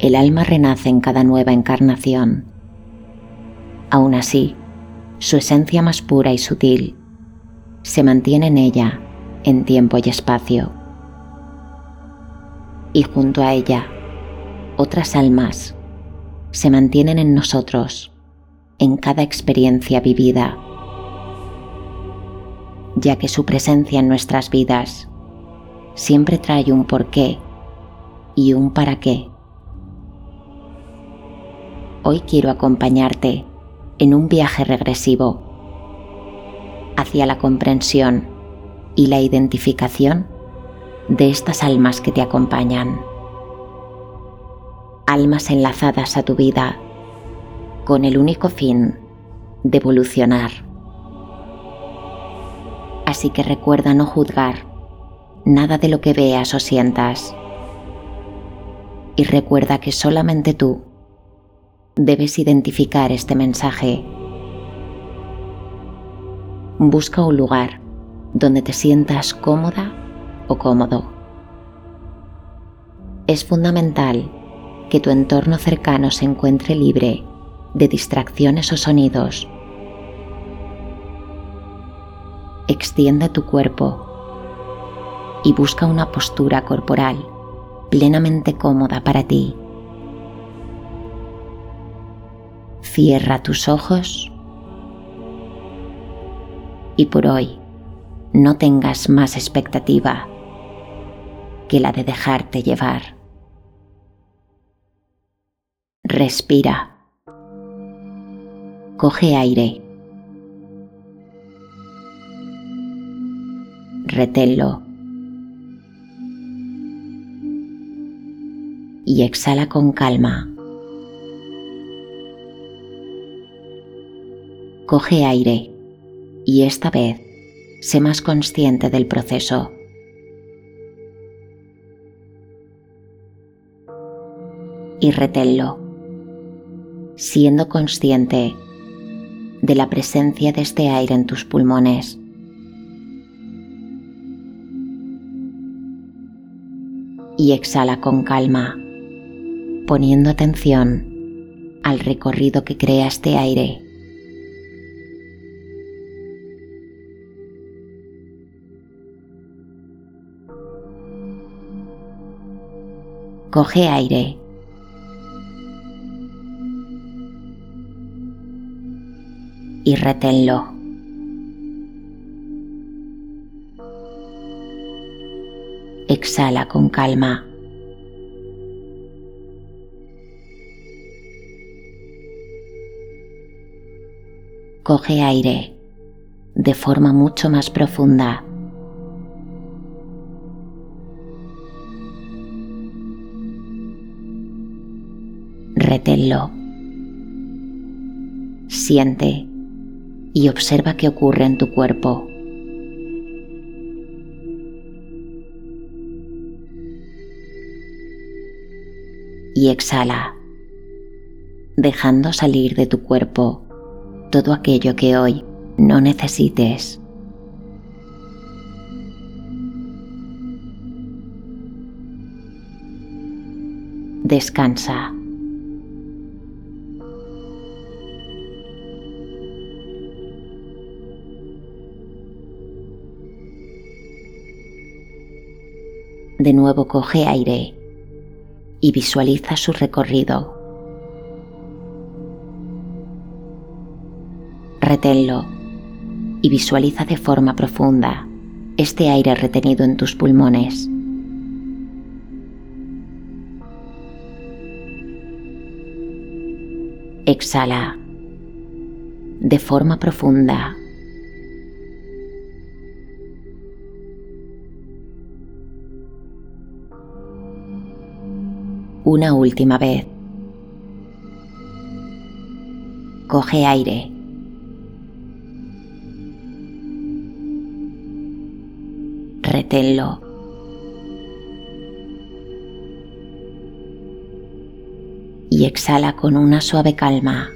el alma renace en cada nueva encarnación. Aún así, su esencia más pura y sutil se mantiene en ella en tiempo y espacio. Y junto a ella, otras almas se mantienen en nosotros en cada experiencia vivida, ya que su presencia en nuestras vidas siempre trae un porqué y un para qué. Hoy quiero acompañarte en un viaje regresivo hacia la comprensión y la identificación de estas almas que te acompañan. Almas enlazadas a tu vida con el único fin de evolucionar. Así que recuerda no juzgar nada de lo que veas o sientas. Y recuerda que solamente tú debes identificar este mensaje. Busca un lugar donde te sientas cómoda o cómodo. Es fundamental que tu entorno cercano se encuentre libre de distracciones o sonidos. Extiende tu cuerpo y busca una postura corporal plenamente cómoda para ti. Cierra tus ojos y por hoy no tengas más expectativa que la de dejarte llevar. Respira. Coge aire. Reténlo. Y exhala con calma. Coge aire y esta vez sé más consciente del proceso. Y reténlo, siendo consciente de la presencia de este aire en tus pulmones. Y exhala con calma, poniendo atención al recorrido que crea este aire Coge aire. Y reténlo. Exhala con calma. Coge aire de forma mucho más profunda. Reténlo. Siente y observa qué ocurre en tu cuerpo. Y exhala, dejando salir de tu cuerpo todo aquello que hoy no necesites. Descansa. De nuevo coge aire y visualiza su recorrido. Reténlo y visualiza de forma profunda este aire retenido en tus pulmones. Exhala de forma profunda una última vez. Coge aire. Reténlo. Y exhala con una suave calma.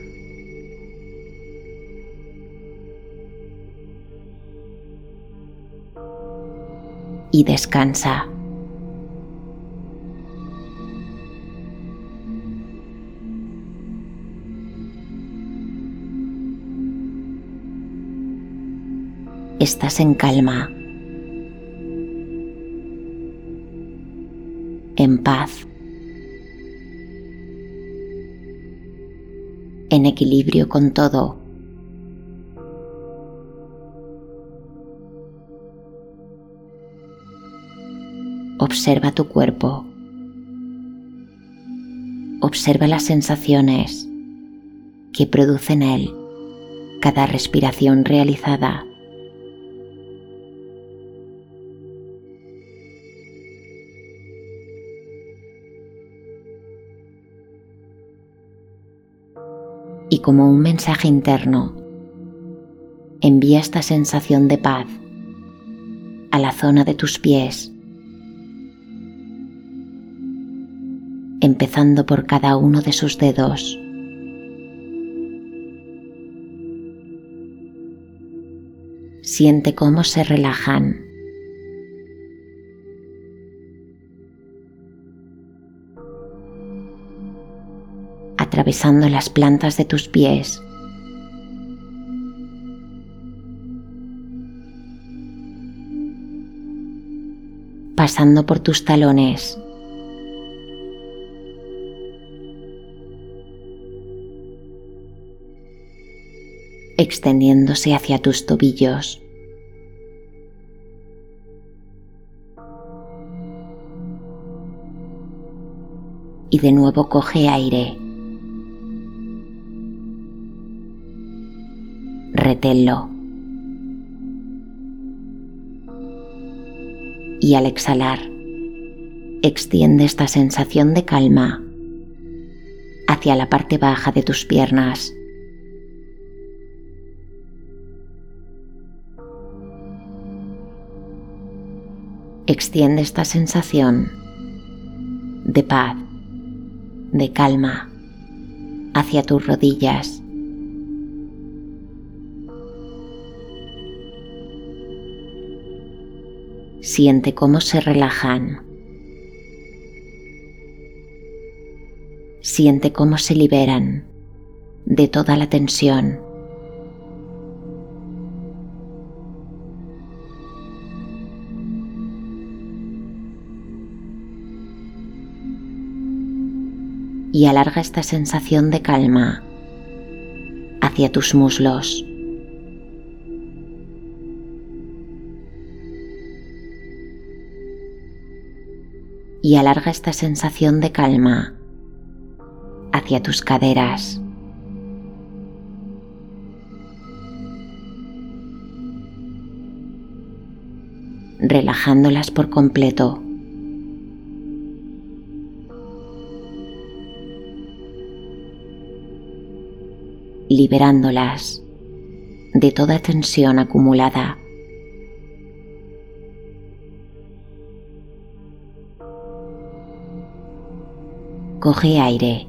Y descansa. Estás en calma, en paz, en equilibrio con todo. Observa tu cuerpo. Observa las sensaciones que produce en él cada respiración realizada. Como un mensaje interno, envía esta sensación de paz a la zona de tus pies empezando por cada uno de sus dedos. Siente cómo se relajan. Atravesando las plantas de tus pies. pasando por tus talones. extendiéndose hacia tus tobillos. Y de nuevo coge aire. Y al exhalar, extiende esta sensación de calma hacia la parte baja de tus piernas. extiende esta sensación de paz, de calma hacia tus rodillas. Siente cómo se relajan. Siente cómo se liberan de toda la tensión. y alarga esta sensación de calma hacia tus muslos. Y alarga esta sensación de calma hacia tus caderas. relajándolas por completo. liberándolas de toda tensión acumulada. Coge aire.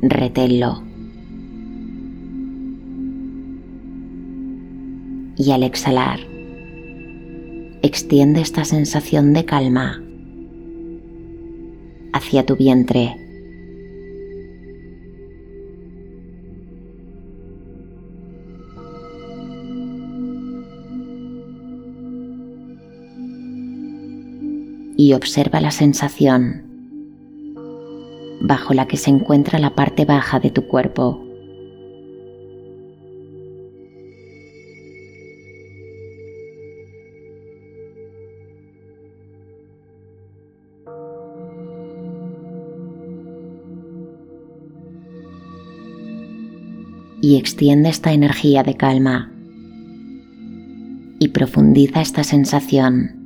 Reténlo. Y al exhalar, extiende esta sensación de calma hacia tu vientre. Y observa la sensación bajo la que se encuentra la parte baja de tu cuerpo. y extiende esta energía de calma y profundiza esta sensación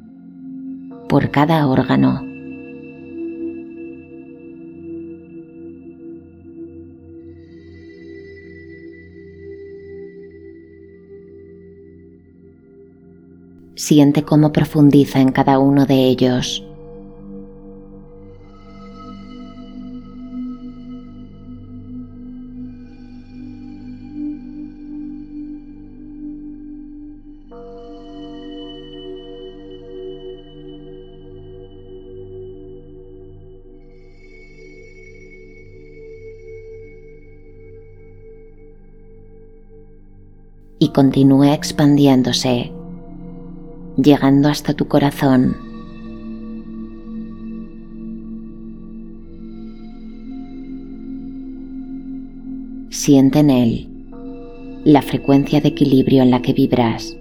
por cada órgano. Siente cómo profundiza en cada uno de ellos. Y continúa expandiéndose, llegando hasta tu corazón. Siente en él la frecuencia de equilibrio en la que vibras.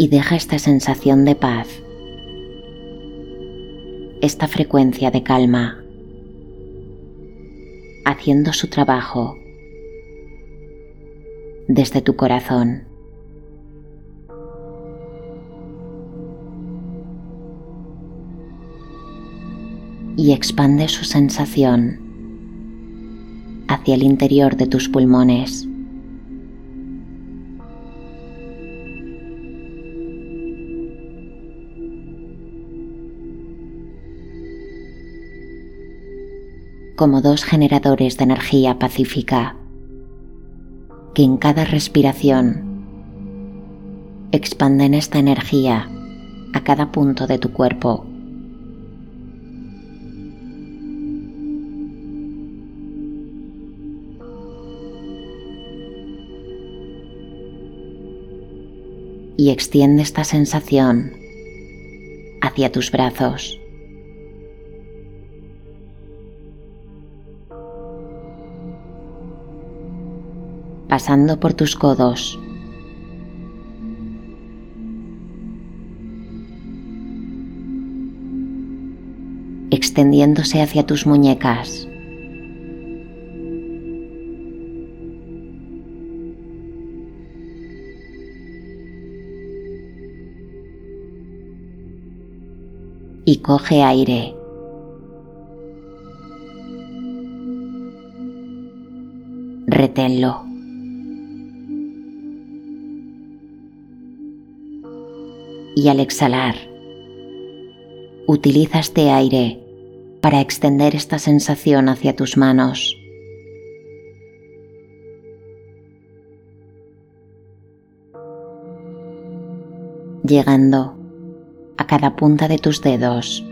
Y deja esta sensación de paz, esta frecuencia de calma, haciendo su trabajo desde tu corazón. Y expande su sensación hacia el interior de tus pulmones. Como dos generadores de energía pacífica que en cada respiración expanden esta energía a cada punto de tu cuerpo. Y extiende esta sensación hacia tus brazos. Pasando por tus codos. extendiéndose hacia tus muñecas. Y coge aire. Reténlo. Y al exhalar, utiliza este aire para extender esta sensación hacia tus manos. llegando a cada punta de tus dedos.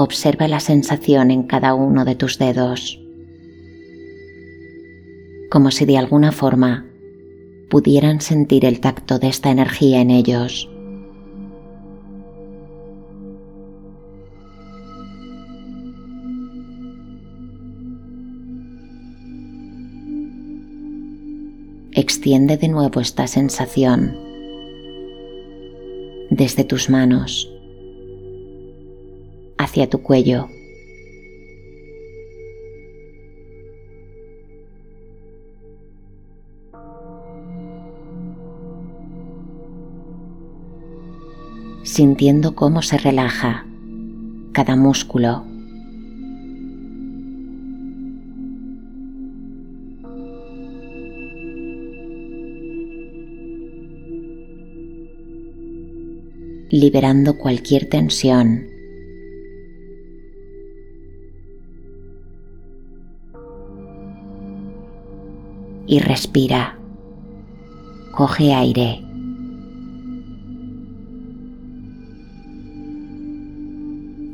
Observa la sensación en cada uno de tus dedos, como si de alguna forma pudieran sentir el tacto de esta energía en ellos. Extiende de nuevo esta sensación desde tus manos hacia tu cuello. sintiendo cómo se relaja cada músculo. liberando cualquier tensión y respira. Coge aire.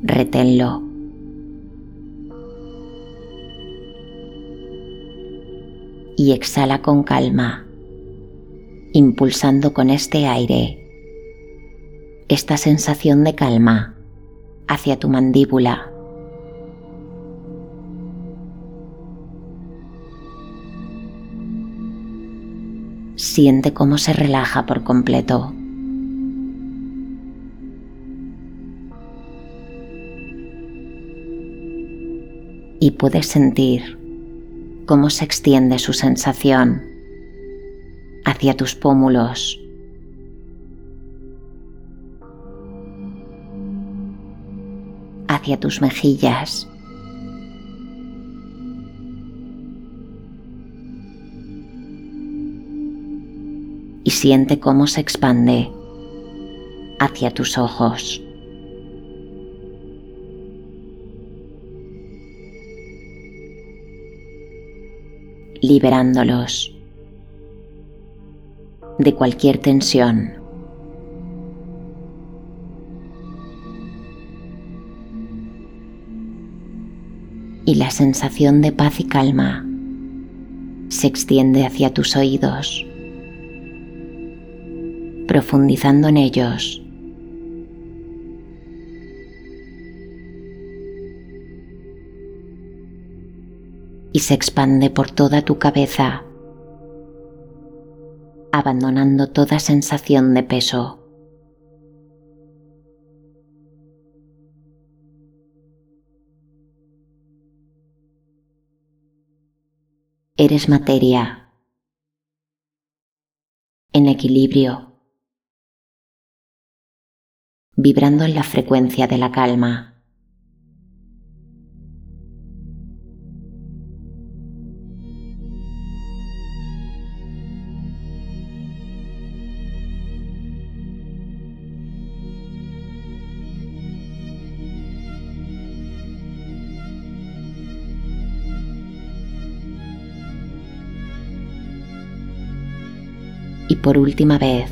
Reténlo. Y exhala con calma, impulsando con este aire esta sensación de calma hacia tu mandíbula Siente cómo se relaja por completo. Y puedes sentir cómo se extiende su sensación hacia tus pómulos. hacia tus mejillas. Siente cómo se expande hacia tus ojos. liberándolos de cualquier tensión. Y la sensación de paz y calma se extiende hacia tus oídos, profundizando en ellos. Y se expande por toda tu cabeza, abandonando toda sensación de peso. Eres materia en equilibrio, vibrando en la frecuencia de la calma. y por última vez,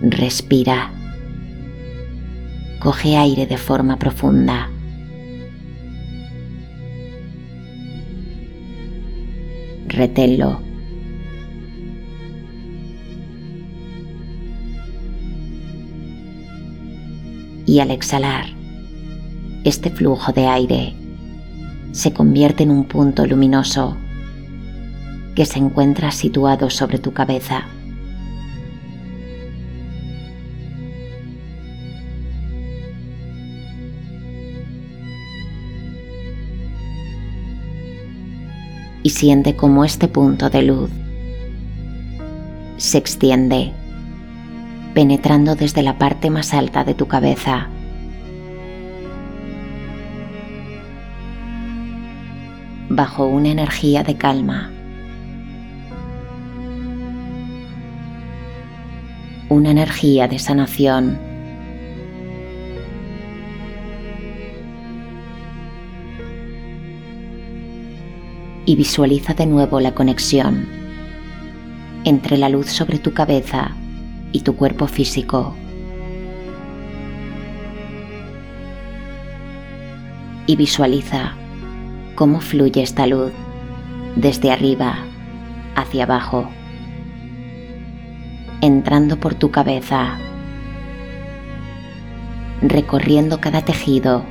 respira. Coge aire de forma profunda. Reténlo. Y al exhalar, este flujo de aire se convierte en un punto luminoso que se encuentra situado sobre tu cabeza. Y siente cómo este punto de luz se extiende, penetrando desde la parte más alta de tu cabeza. bajo una energía de calma. una energía de sanación. Y visualiza de nuevo la conexión entre la luz sobre tu cabeza y tu cuerpo físico. Y visualiza cómo fluye esta luz desde arriba hacia abajo entrando por tu cabeza, recorriendo cada tejido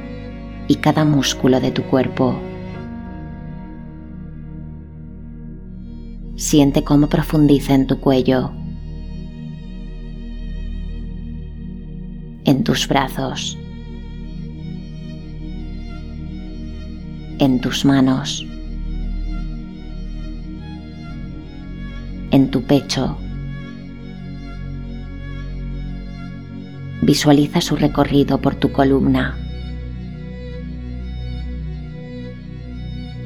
y cada músculo de tu cuerpo. Siente cómo profundiza en tu cuello, en tus brazos, en tus manos, en tu pecho. Visualiza su recorrido por tu columna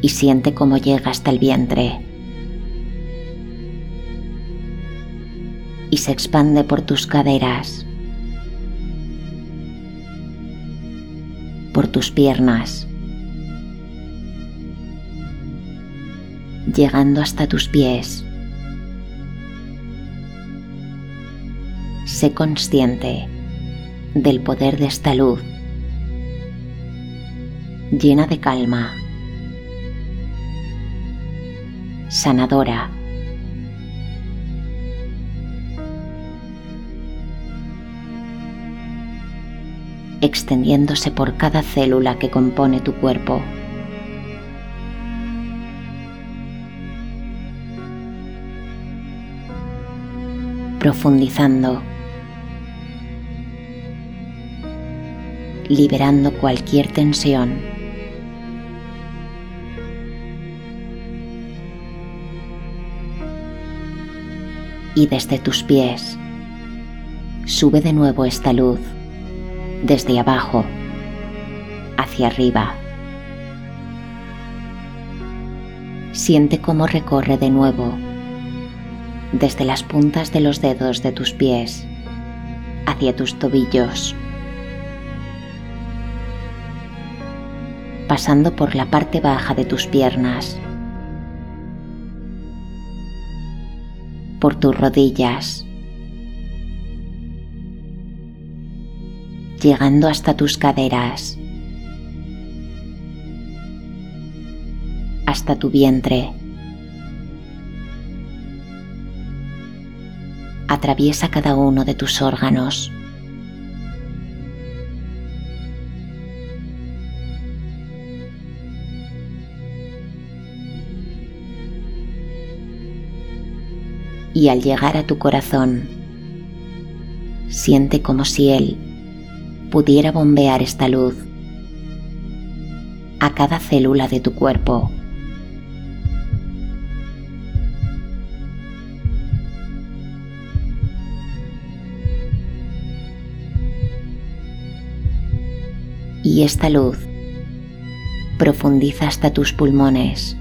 y siente cómo llega hasta el vientre y se expande por tus caderas, por tus piernas, llegando hasta tus pies. Sé consciente del poder de esta luz, llena de calma, sanadora. Extendiéndose por cada célula que compone tu cuerpo. Profundizando liberando cualquier tensión. Y desde tus pies sube de nuevo esta luz, desde abajo hacia arriba. Siente cómo recorre de nuevo desde las puntas de los dedos de tus pies hacia tus tobillos, pasando por la parte baja de tus piernas, por tus rodillas, llegando hasta tus caderas, hasta tu vientre. Atraviesa cada uno de tus órganos. Y al llegar a tu corazón, siente como si él pudiera bombear esta luz a cada célula de tu cuerpo. Y esta luz profundiza hasta tus pulmones.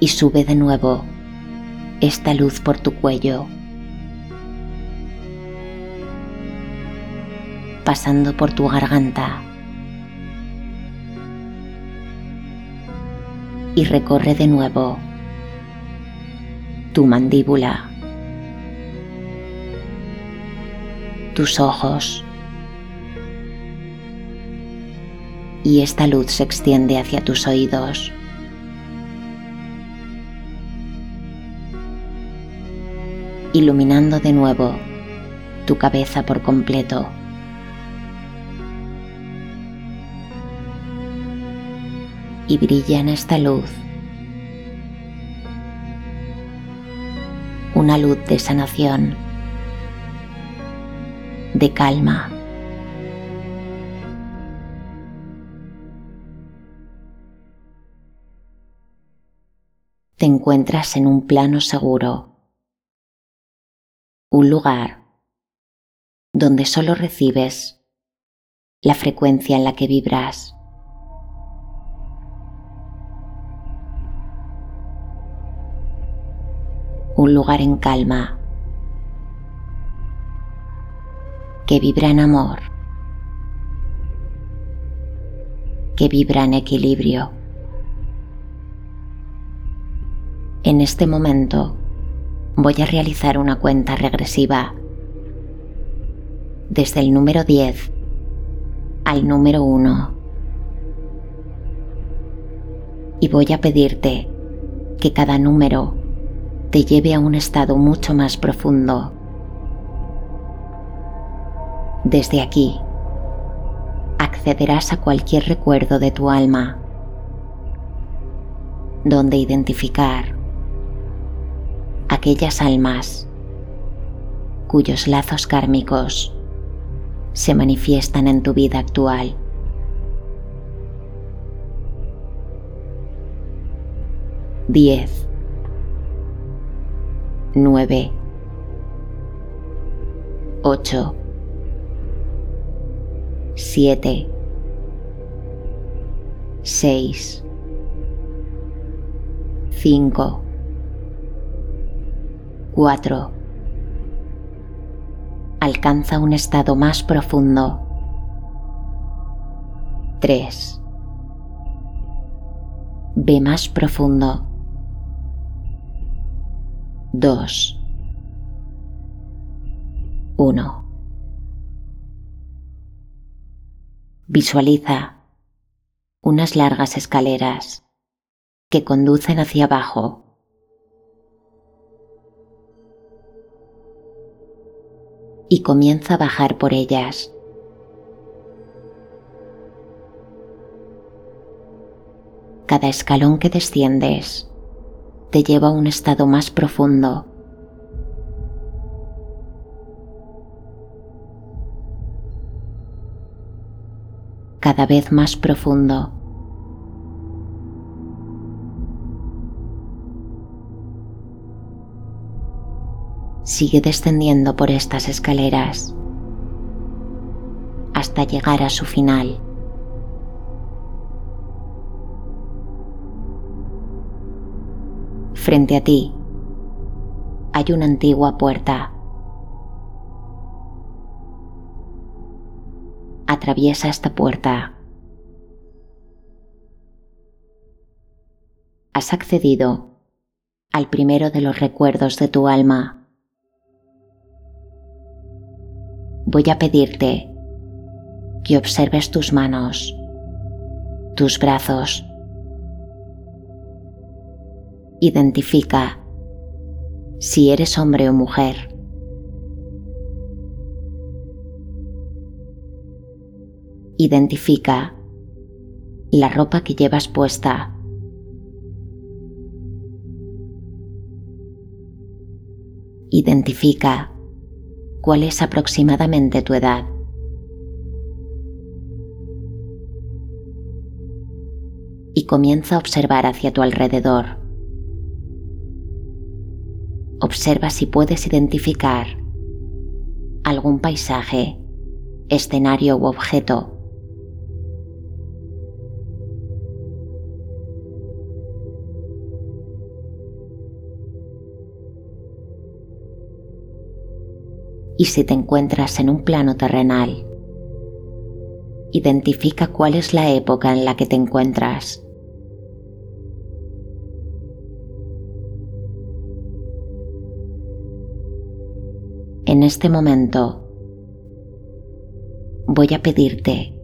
Y sube de nuevo esta luz por tu cuello. Pasando por tu garganta y recorre de nuevo tu mandíbula, tus ojos y esta luz se extiende hacia tus oídos. iluminando de nuevo tu cabeza por completo. Y brilla en esta luz. Una luz de sanación, de calma. Te encuentras en un plano seguro, un lugar donde solo recibes la frecuencia en la que vibras. Un lugar en calma, que vibra en amor, que vibra en equilibrio. En este momento voy a realizar una cuenta regresiva desde el número 10 al número 1 y voy a pedirte que cada número te lleve a un estado mucho más profundo. Desde aquí, accederás a cualquier recuerdo de tu alma, donde identificar aquellas almas cuyos lazos kármicos se manifiestan en tu vida actual. 10 9, 8, 7, 6, 5, 4. Alcanza un estado más profundo. 3. Ve más profundo. 2, 1. Visualiza unas largas escaleras que conducen hacia abajo. Y comienza a bajar por ellas. Cada escalón que desciendes te lleva a un estado más profundo. Cada vez más profundo. Sigue descendiendo por estas escaleras hasta llegar a su final. Frente a ti hay una antigua puerta. Atraviesa esta puerta. Has accedido al primero de los recuerdos de tu alma. Voy a pedirte que observes tus manos, tus brazos. Identifica si eres hombre o mujer. Identifica la ropa que llevas puesta. Identifica cuál es aproximadamente tu edad. Y comienza a observar hacia tu alrededor. Observa si puedes identificar algún paisaje, escenario u objeto. Y si te encuentras en un plano terrenal, identifica cuál es la época en la que te encuentras. En este momento voy a pedirte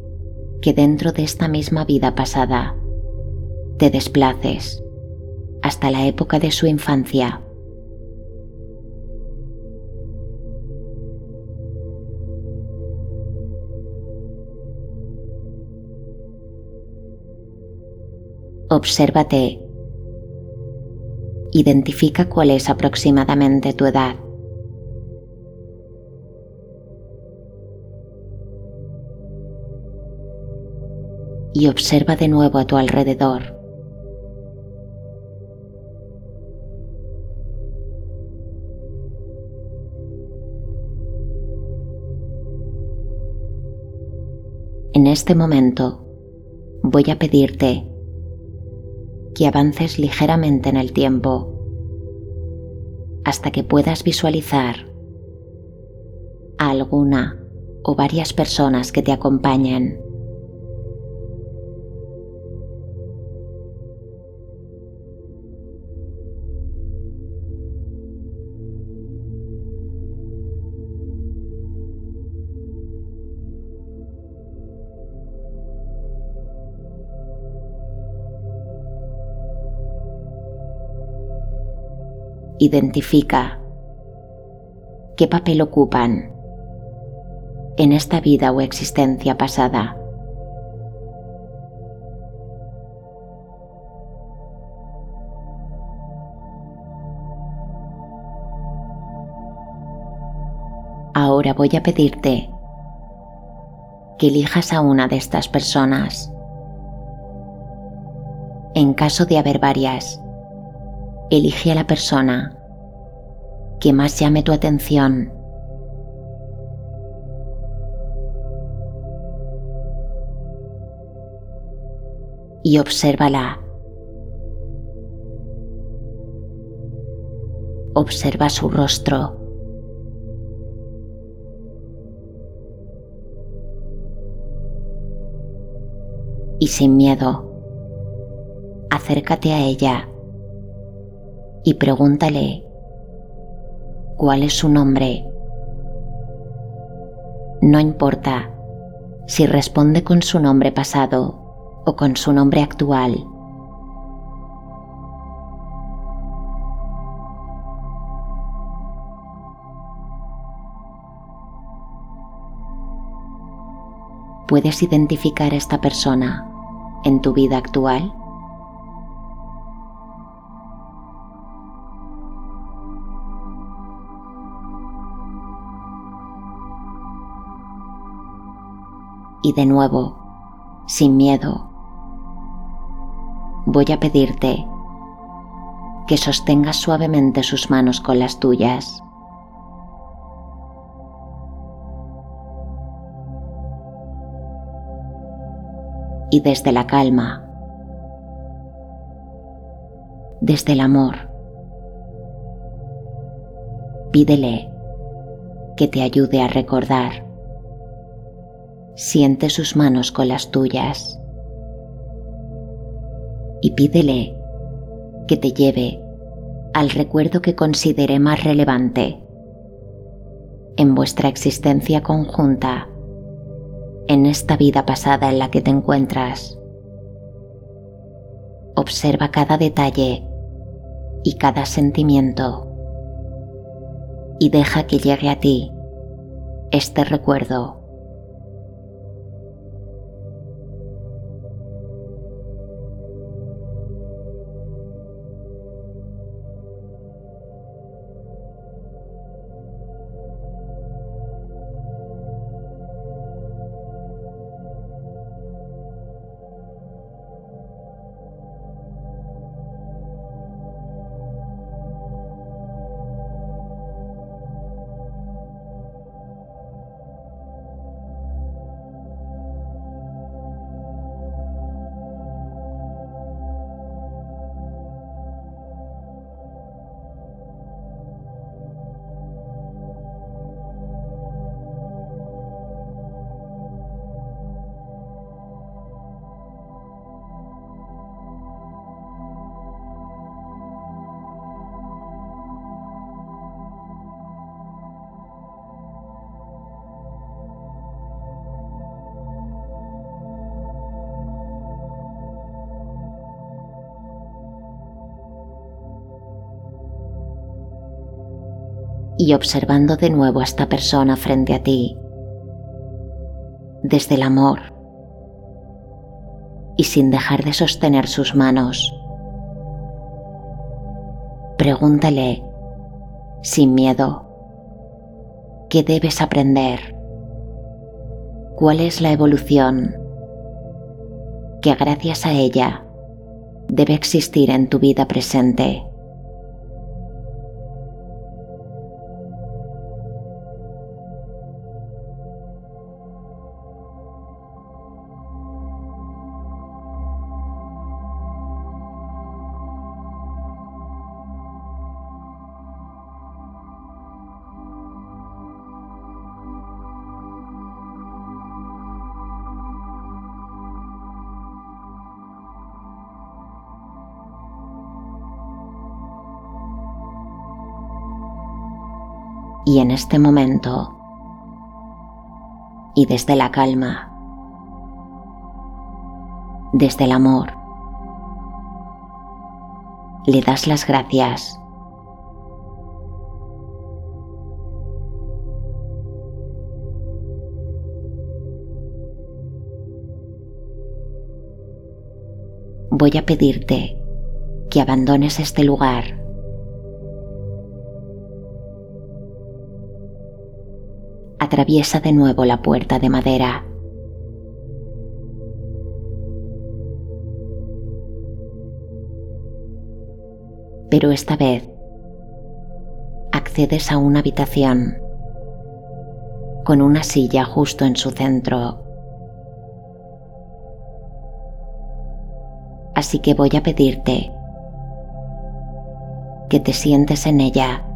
que dentro de esta misma vida pasada te desplaces hasta la época de su infancia. Obsérvate. Identifica cuál es aproximadamente tu edad. Y observa de nuevo a tu alrededor. En este momento voy a pedirte que avances ligeramente en el tiempo hasta que puedas visualizar a alguna o varias personas que te acompañen. Identifica qué papel ocupan en esta vida o existencia pasada. Ahora voy a pedirte que elijas a una de estas personas. En caso de haber varias, elige a la persona que más llame tu atención. Y obsérvala. Observa su rostro. Y sin miedo, acércate a ella y pregúntale cuál es su nombre. No importa si responde con su nombre pasado o con su nombre actual. ¿Puedes identificar a esta persona en tu vida actual? Y de nuevo, sin miedo, voy a pedirte que sostengas suavemente sus manos con las tuyas. Y desde la calma, desde el amor pídele que te ayude a recordar. Siente sus manos con las tuyas y pídele que te lleve al recuerdo que considere más relevante en vuestra existencia conjunta, en esta vida pasada en la que te encuentras. Observa cada detalle y cada sentimiento y deja que llegue a ti este recuerdo y observando de nuevo a esta persona frente a ti, desde el amor y sin dejar de sostener sus manos. Pregúntale, sin miedo, ¿qué debes aprender? ¿Cuál es la evolución que gracias a ella debe existir en tu vida presente? En este momento. Y desde la calma, desde el amor, le das las gracias. Voy a pedirte que abandones este lugar atraviesa de nuevo la puerta de madera. Pero esta vez accedes a una habitación con una silla justo en su centro. Así que voy a pedirte que te sientes en ella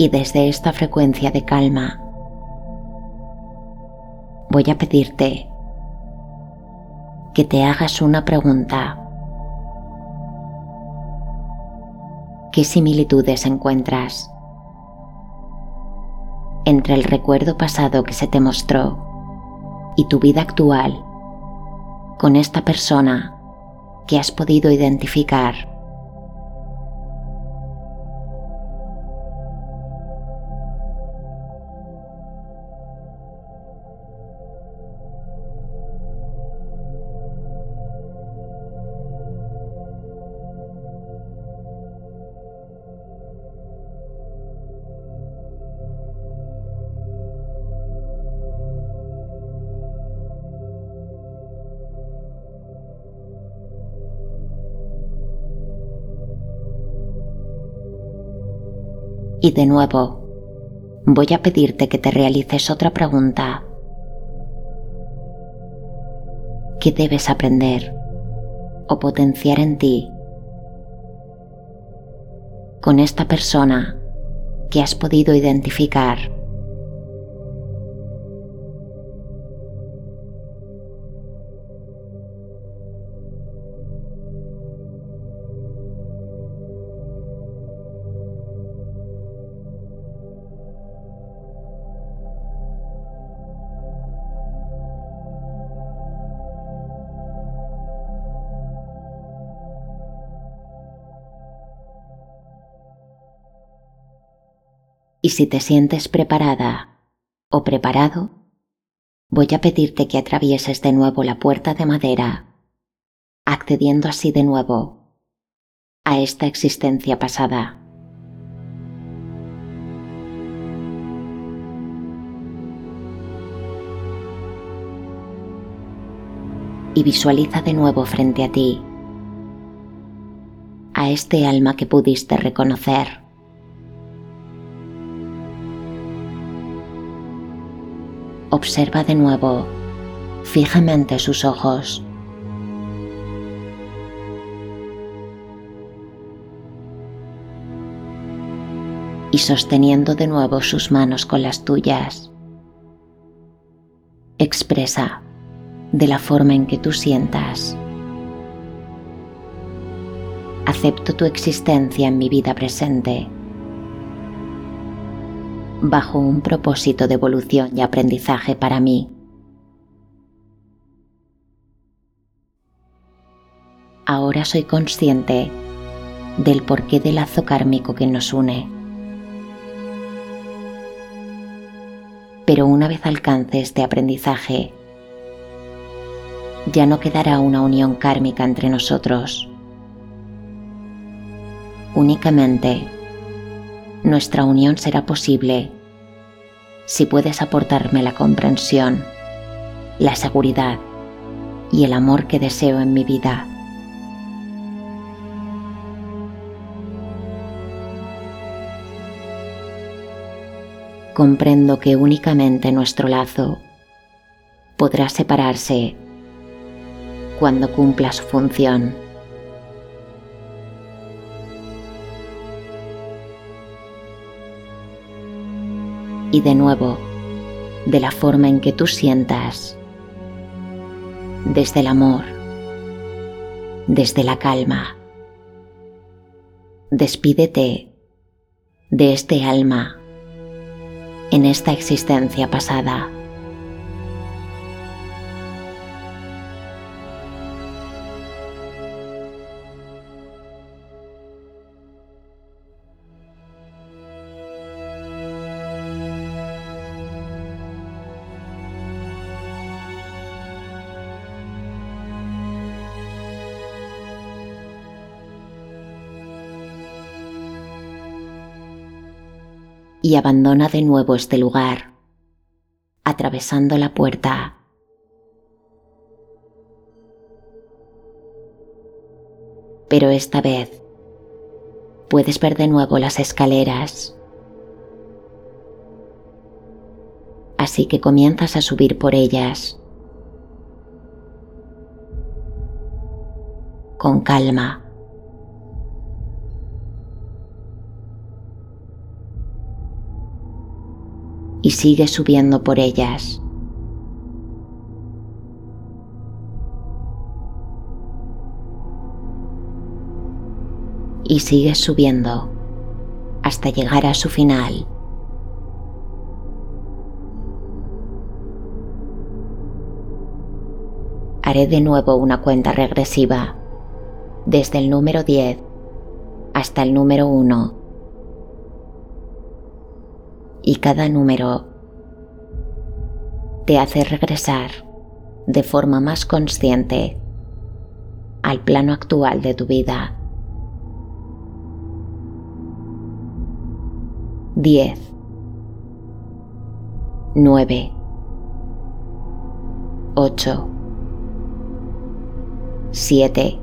y desde esta frecuencia de calma voy a pedirte que te hagas una pregunta. ¿Qué similitudes encuentras entre el recuerdo pasado que se te mostró y tu vida actual con esta persona que has podido identificar? Y de nuevo, voy a pedirte que te realices otra pregunta. ¿Qué debes aprender o potenciar en ti con esta persona que has podido identificar. Y si te sientes preparada o preparado, voy a pedirte que atravieses de nuevo la puerta de madera, accediendo así de nuevo a esta existencia pasada. Y visualiza de nuevo frente a ti a este alma que pudiste reconocer observa de nuevo fijamente sus ojos. Y sosteniendo de nuevo sus manos con las tuyas, expresa de la forma en que tú sientas. Acepto tu existencia en mi vida presente bajo un propósito de evolución y aprendizaje para mí. Ahora soy consciente del porqué del lazo kármico que nos une. Pero una vez alcance este aprendizaje, ya no quedará una unión kármica entre nosotros. Únicamente nuestra unión será posible si puedes aportarme la comprensión, la seguridad y el amor que deseo en mi vida. Comprendo que únicamente nuestro lazo podrá separarse cuando cumpla su función. Y de nuevo de la forma en que tú sientas, desde el amor, desde la calma. Despídete de este alma en esta existencia pasada. Y abandona de nuevo este lugar, atravesando la puerta. Pero esta vez puedes ver de nuevo las escaleras. Así que comienzas a subir por ellas. Con calma. Y sigue subiendo por ellas. Y sigue subiendo hasta llegar a su final. Haré de nuevo una cuenta regresiva desde el número 10 hasta el número 1 y cada número te hace regresar de forma más consciente al plano actual de tu vida. 10 9 8 7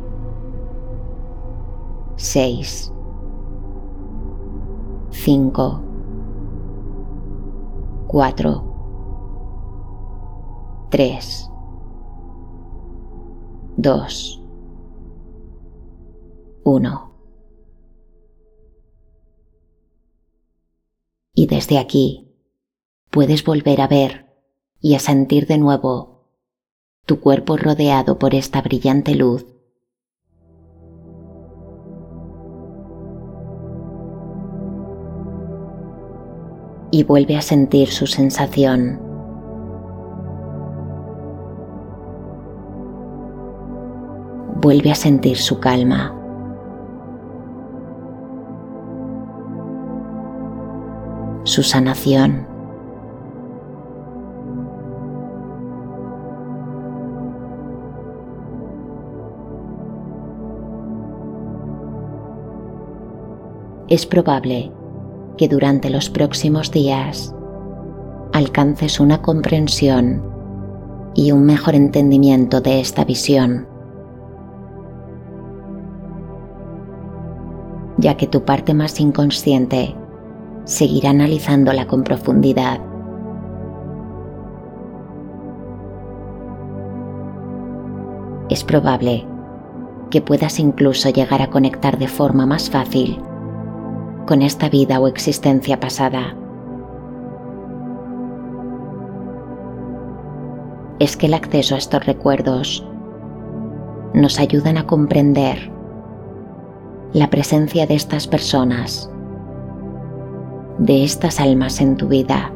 6 5 4, 3, 2, 1. Y desde aquí puedes volver a ver y a sentir de nuevo tu cuerpo rodeado por esta brillante luz. Y vuelve a sentir su sensación. vuelve a sentir su calma. Su sanación. Es probable que durante los próximos días alcances una comprensión y un mejor entendimiento de esta visión. ya que tu parte más inconsciente seguirá analizándola con profundidad. Es probable que puedas incluso llegar a conectar de forma más fácil con esta vida o existencia pasada. Es que el acceso a estos recuerdos nos ayudan a comprender la presencia de estas personas, de estas almas en tu vida.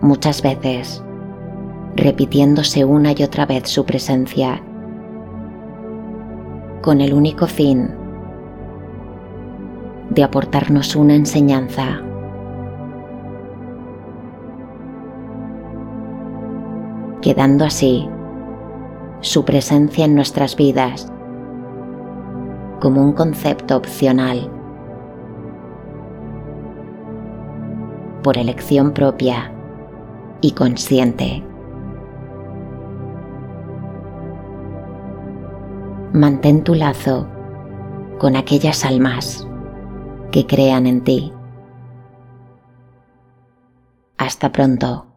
Muchas veces, repitiéndose una y otra vez su presencia, con el único fin de aportarnos una enseñanza. quedando así su presencia en nuestras vidas como un concepto opcional por elección propia y consciente. Mantén tu lazo con aquellas almas que crean en ti. Hasta pronto.